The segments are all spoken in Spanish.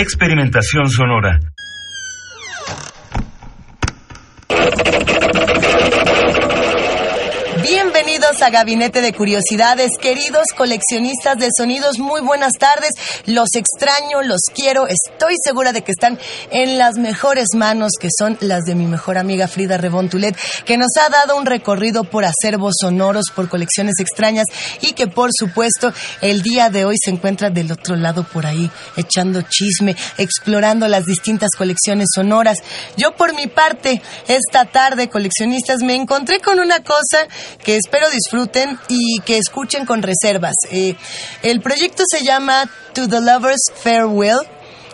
Experimentación sonora. Gabinete de Curiosidades, queridos coleccionistas de sonidos, muy buenas tardes. Los extraño, los quiero, estoy segura de que están en las mejores manos, que son las de mi mejor amiga Frida Rebontulet, que nos ha dado un recorrido por acervos sonoros, por colecciones extrañas y que por supuesto el día de hoy se encuentra del otro lado por ahí, echando chisme, explorando las distintas colecciones sonoras. Yo por mi parte, esta tarde, coleccionistas, me encontré con una cosa que espero y que escuchen con reservas. Eh, el proyecto se llama To the Lovers Farewell.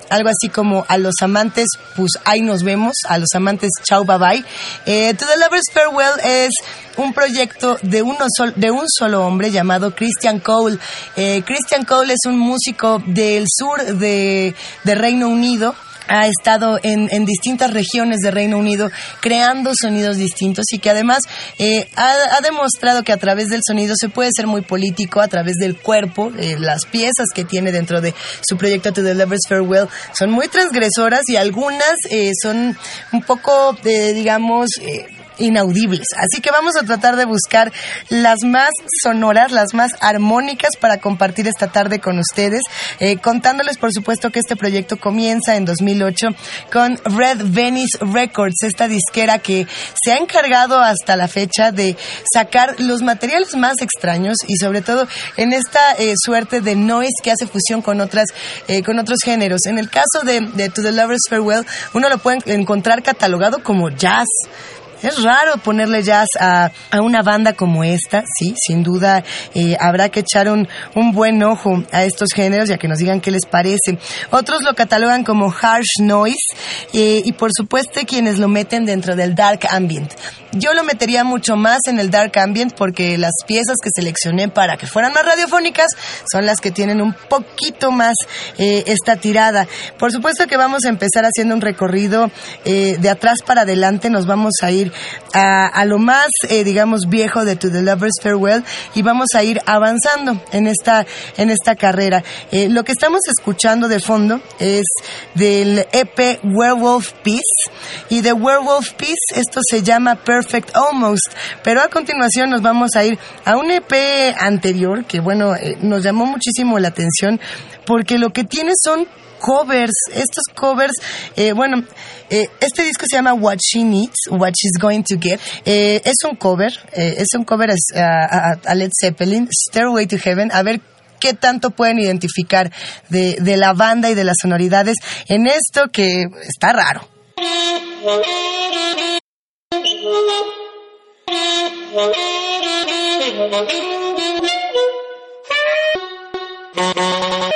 Algo así como a los amantes, pues ahí nos vemos, a los amantes, chao, bye bye. Eh, to the Lovers Farewell es un proyecto de, uno sol- de un solo hombre llamado Christian Cole. Eh, Christian Cole es un músico del sur de, de Reino Unido ha estado en, en distintas regiones de Reino Unido creando sonidos distintos y que además eh, ha, ha demostrado que a través del sonido se puede ser muy político, a través del cuerpo, eh, las piezas que tiene dentro de su proyecto To the Lovers Farewell son muy transgresoras y algunas eh, son un poco, eh, digamos, eh, inaudibles. Así que vamos a tratar de buscar las más sonoras, las más armónicas para compartir esta tarde con ustedes, eh, contándoles por supuesto que este proyecto comienza en 2008 con Red Venice Records, esta disquera que se ha encargado hasta la fecha de sacar los materiales más extraños y sobre todo en esta eh, suerte de noise que hace fusión con otras eh, con otros géneros. En el caso de, de To the Lovers Farewell, uno lo puede encontrar catalogado como jazz. Es raro ponerle jazz a, a una banda como esta, sí, sin duda eh, habrá que echar un, un buen ojo a estos géneros ya que nos digan qué les parece. Otros lo catalogan como harsh noise eh, y por supuesto quienes lo meten dentro del dark ambient. Yo lo metería mucho más en el dark ambient porque las piezas que seleccioné para que fueran más radiofónicas son las que tienen un poquito más eh, esta tirada. Por supuesto que vamos a empezar haciendo un recorrido eh, de atrás para adelante, nos vamos a ir a, lo más, eh, digamos, viejo de To the Lovers Farewell y vamos a ir avanzando en esta, en esta carrera. Eh, lo que estamos escuchando de fondo es del EP Werewolf Peace y de Werewolf Peace esto se llama Perfect Almost, pero a continuación nos vamos a ir a un EP anterior que bueno, eh, nos llamó muchísimo la atención porque lo que tiene son covers, estos covers, bueno, eh, este disco se llama What She Needs, What She's Going to Get. Eh, es un cover, eh, es un cover a, Led Zeppelin, Stairway to Heaven. A ver qué tanto pueden identificar de, de la banda y de las sonoridades en esto que está raro.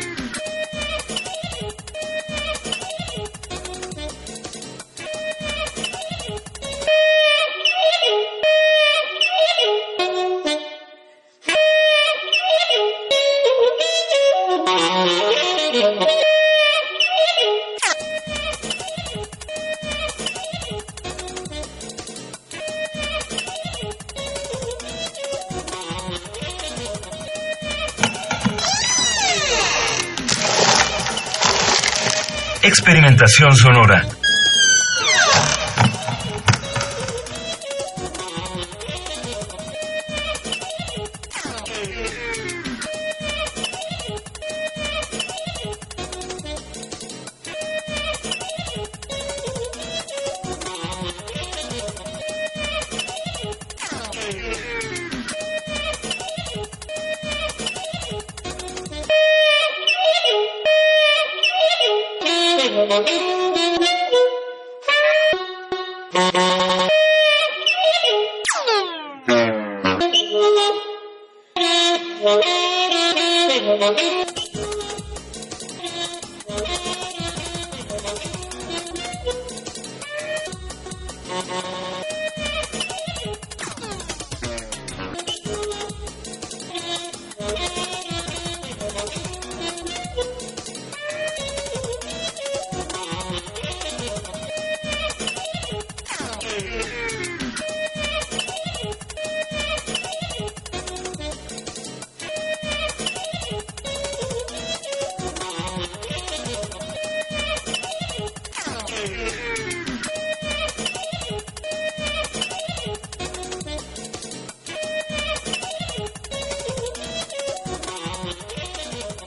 Experimentación sonora. Thank you.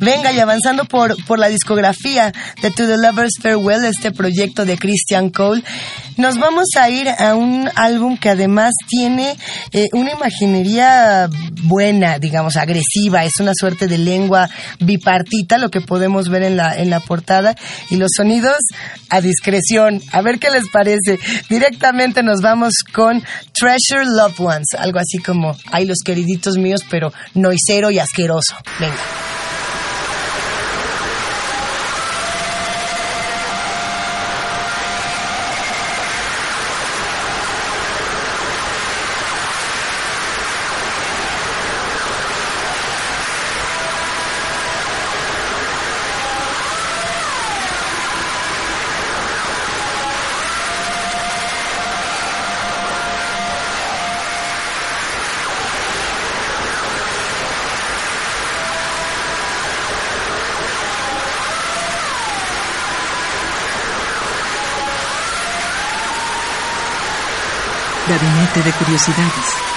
Venga, y avanzando por, por la discografía de To the Lover's Farewell, este proyecto de Christian Cole, nos vamos a ir a un álbum que además tiene eh, una imaginería buena, digamos, agresiva. Es una suerte de lengua bipartita, lo que podemos ver en la, en la portada. Y los sonidos a discreción. A ver qué les parece. Directamente nos vamos con Treasure Loved Ones. Algo así como, hay los queriditos míos, pero noisero y asqueroso. Venga. Gabinete de Curiosidades.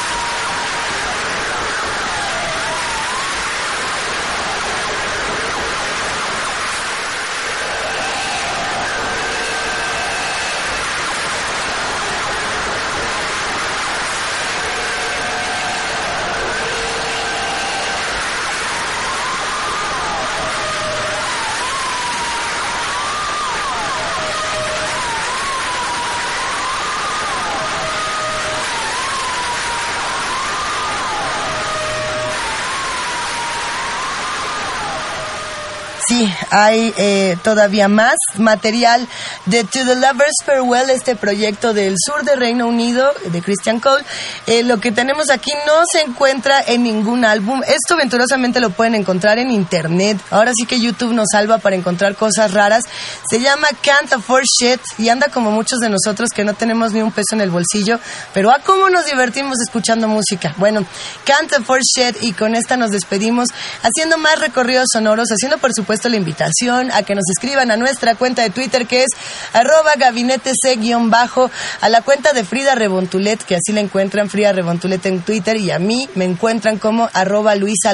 Sí, hay eh, todavía más material de To the Lovers Farewell, este proyecto del sur de Reino Unido de Christian Cole. Eh, lo que tenemos aquí no se encuentra en ningún álbum. Esto venturosamente lo pueden encontrar en internet. Ahora sí que YouTube nos salva para encontrar cosas raras. Se llama Can't Afford Shit y anda como muchos de nosotros que no tenemos ni un peso en el bolsillo, pero a cómo nos divertimos escuchando música. Bueno, Can't Afford Shit y con esta nos despedimos haciendo más recorridos sonoros, haciendo por supuesto la invitación a que nos escriban a nuestra cuenta de Twitter que es arroba gabinete C-bajo, a la cuenta de Frida Rebontulet, que así la encuentran, Frida Rebontulet en Twitter, y a mí me encuentran como arroba Luisa.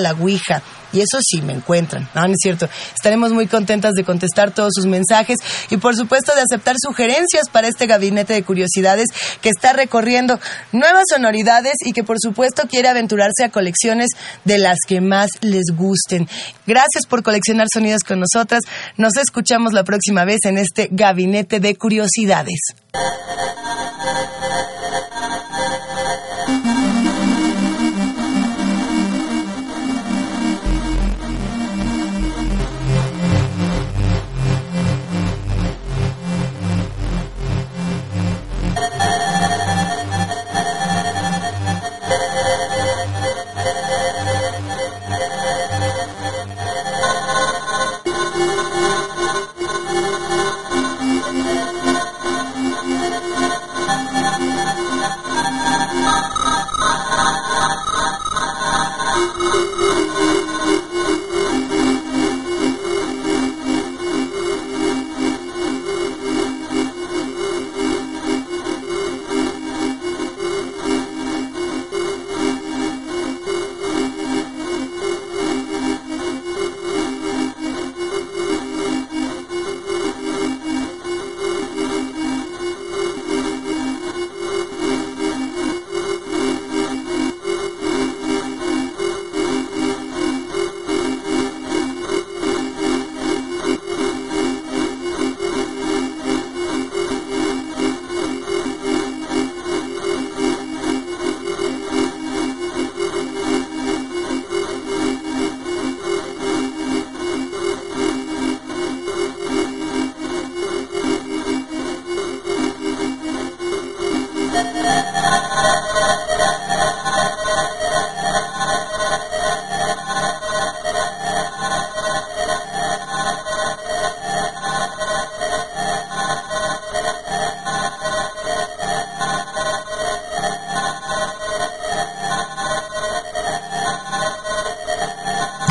Y eso sí, me encuentran. No, no es cierto. Estaremos muy contentas de contestar todos sus mensajes y por supuesto de aceptar sugerencias para este gabinete de curiosidades que está recorriendo nuevas sonoridades y que por supuesto quiere aventurarse a colecciones de las que más les gusten. Gracias por coleccionar sonidos con nosotras. Nos escuchamos la próxima vez en este gabinete de curiosidades.